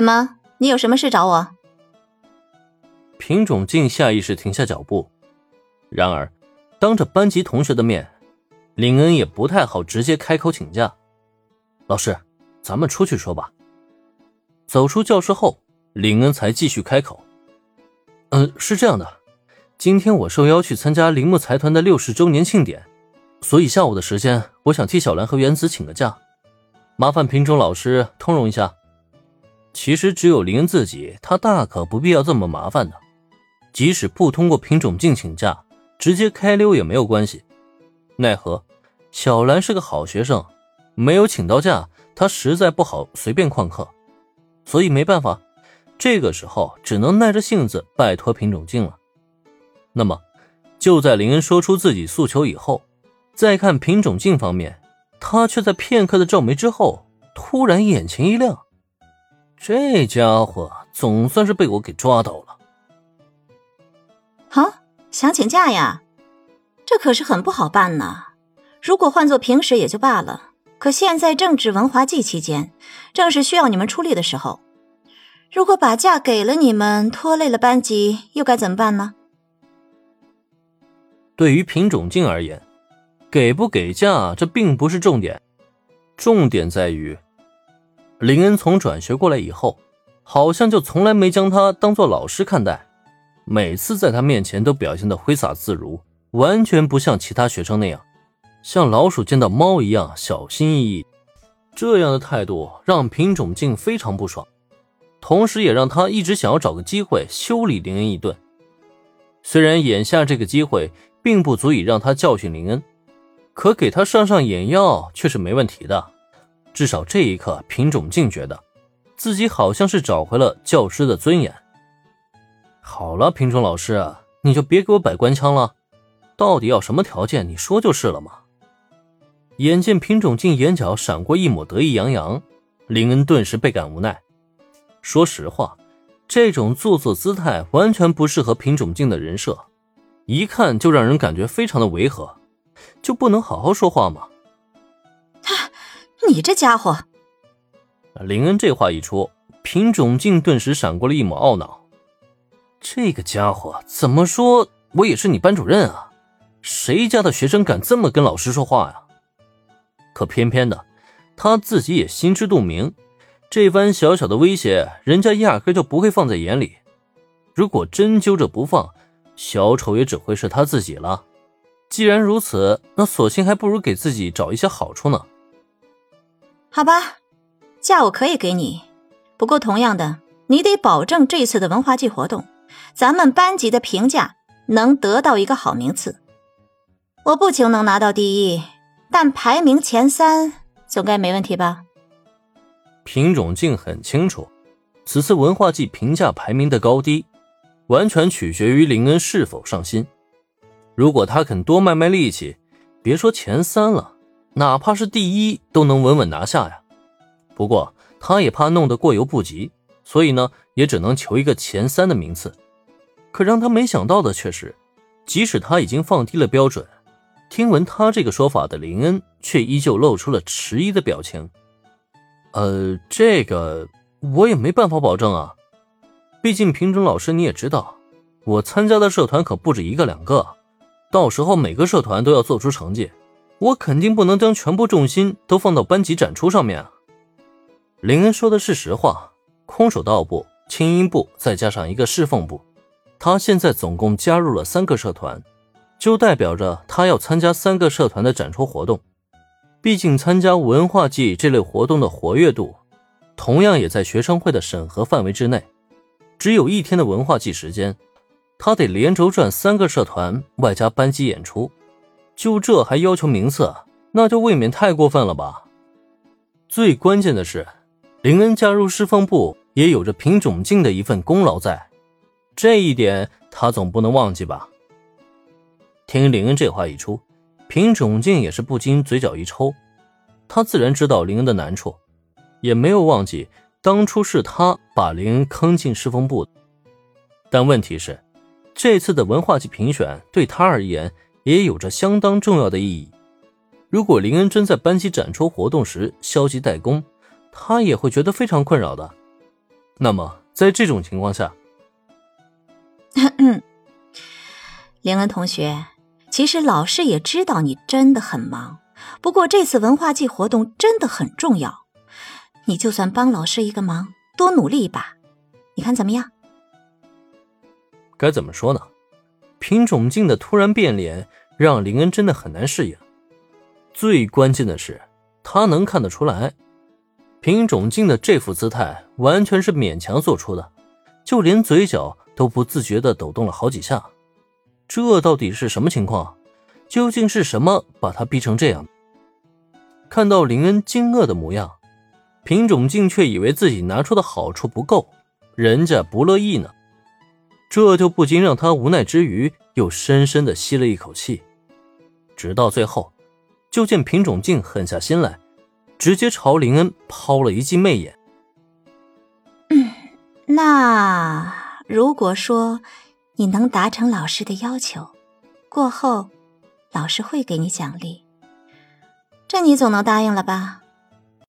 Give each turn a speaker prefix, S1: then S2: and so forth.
S1: 怎么？你有什么事找我？
S2: 品种静下意识停下脚步，然而，当着班级同学的面，林恩也不太好直接开口请假。老师，咱们出去说吧。走出教室后，林恩才继续开口：“嗯，是这样的，今天我受邀去参加铃木财团的六十周年庆典，所以下午的时间，我想替小兰和原子请个假，麻烦品种老师通融一下。其实只有林恩自己，他大可不必要这么麻烦的。”即使不通过品种镜请假，直接开溜也没有关系。奈何小兰是个好学生，没有请到假，她实在不好随便旷课，所以没办法，这个时候只能耐着性子拜托品种镜了。那么，就在林恩说出自己诉求以后，再看品种镜方面，他却在片刻的皱眉之后，突然眼前一亮，这家伙总算是被我给抓到了。
S1: 啊，想请假呀？这可是很不好办呢。如果换做平时也就罢了，可现在正值文华季期间，正是需要你们出力的时候。如果把假给了你们，拖累了班级，又该怎么办呢？
S2: 对于品种镜而言，给不给假这并不是重点，重点在于林恩从转学过来以后，好像就从来没将他当做老师看待。每次在他面前都表现得挥洒自如，完全不像其他学生那样，像老鼠见到猫一样小心翼翼。这样的态度让品种镜非常不爽，同时也让他一直想要找个机会修理林恩一顿。虽然眼下这个机会并不足以让他教训林恩，可给他上上眼药却是没问题的。至少这一刻，品种静觉得自己好像是找回了教师的尊严。好了，品种老师，你就别给我摆官腔了。到底要什么条件？你说就是了嘛。眼见品种静眼角闪过一抹得意洋洋，林恩顿时倍感无奈。说实话，这种做作姿态完全不适合品种静的人设，一看就让人感觉非常的违和。就不能好好说话吗？
S1: 你这家伙！
S2: 林恩这话一出，品种镜顿时闪过了一抹懊恼。这个家伙怎么说？我也是你班主任啊，谁家的学生敢这么跟老师说话呀？可偏偏的，他自己也心知肚明，这番小小的威胁，人家压根就不会放在眼里。如果真揪着不放，小丑也只会是他自己了。既然如此，那索性还不如给自己找一些好处呢。
S1: 好吧，假我可以给你，不过同样的，你得保证这次的文化季活动。咱们班级的评价能得到一个好名次，我不求能拿到第一，但排名前三总该没问题吧？
S2: 品种镜很清楚，此次文化季评价排名的高低，完全取决于林恩是否上心。如果他肯多卖卖力气，别说前三了，哪怕是第一都能稳稳拿下呀。不过他也怕弄得过犹不及。所以呢，也只能求一个前三的名次。可让他没想到的却是，即使他已经放低了标准，听闻他这个说法的林恩却依旧露出了迟疑的表情。呃，这个我也没办法保证啊。毕竟品种老师你也知道，我参加的社团可不止一个两个，到时候每个社团都要做出成绩，我肯定不能将全部重心都放到班级展出上面啊。林恩说的是实话。空手道部、轻音部，再加上一个侍奉部，他现在总共加入了三个社团，就代表着他要参加三个社团的展出活动。毕竟参加文化季这类活动的活跃度，同样也在学生会的审核范围之内。只有一天的文化季时间，他得连轴转三个社团，外加班级演出，就这还要求名次，那就未免太过分了吧？最关键的是，林恩加入侍奉部。也有着品种镜的一份功劳在，这一点他总不能忘记吧？听林恩这话一出，品种镜也是不禁嘴角一抽。他自然知道林恩的难处，也没有忘记当初是他把林恩坑进侍奉部的。但问题是，这次的文化季评选对他而言也有着相当重要的意义。如果林恩真在班级展出活动时消极怠工，他也会觉得非常困扰的。那么在这种情况下，
S1: 林恩同学，其实老师也知道你真的很忙，不过这次文化季活动真的很重要，你就算帮老师一个忙，多努力一把，你看怎么样？
S2: 该怎么说呢？品种镜的突然变脸让林恩真的很难适应。最关键的是，他能看得出来，品种镜的这副姿态完全是勉强做出的，就连嘴角都不自觉地抖动了好几下。这到底是什么情况？究竟是什么把他逼成这样？看到林恩惊愕的模样，品种镜却以为自己拿出的好处不够，人家不乐意呢。这就不禁让他无奈之余，又深深的吸了一口气。直到最后，就见品种镜狠下心来，直接朝林恩抛了一记媚眼。
S1: 嗯，那如果说你能达成老师的要求，过后老师会给你奖励，这你总能答应了吧？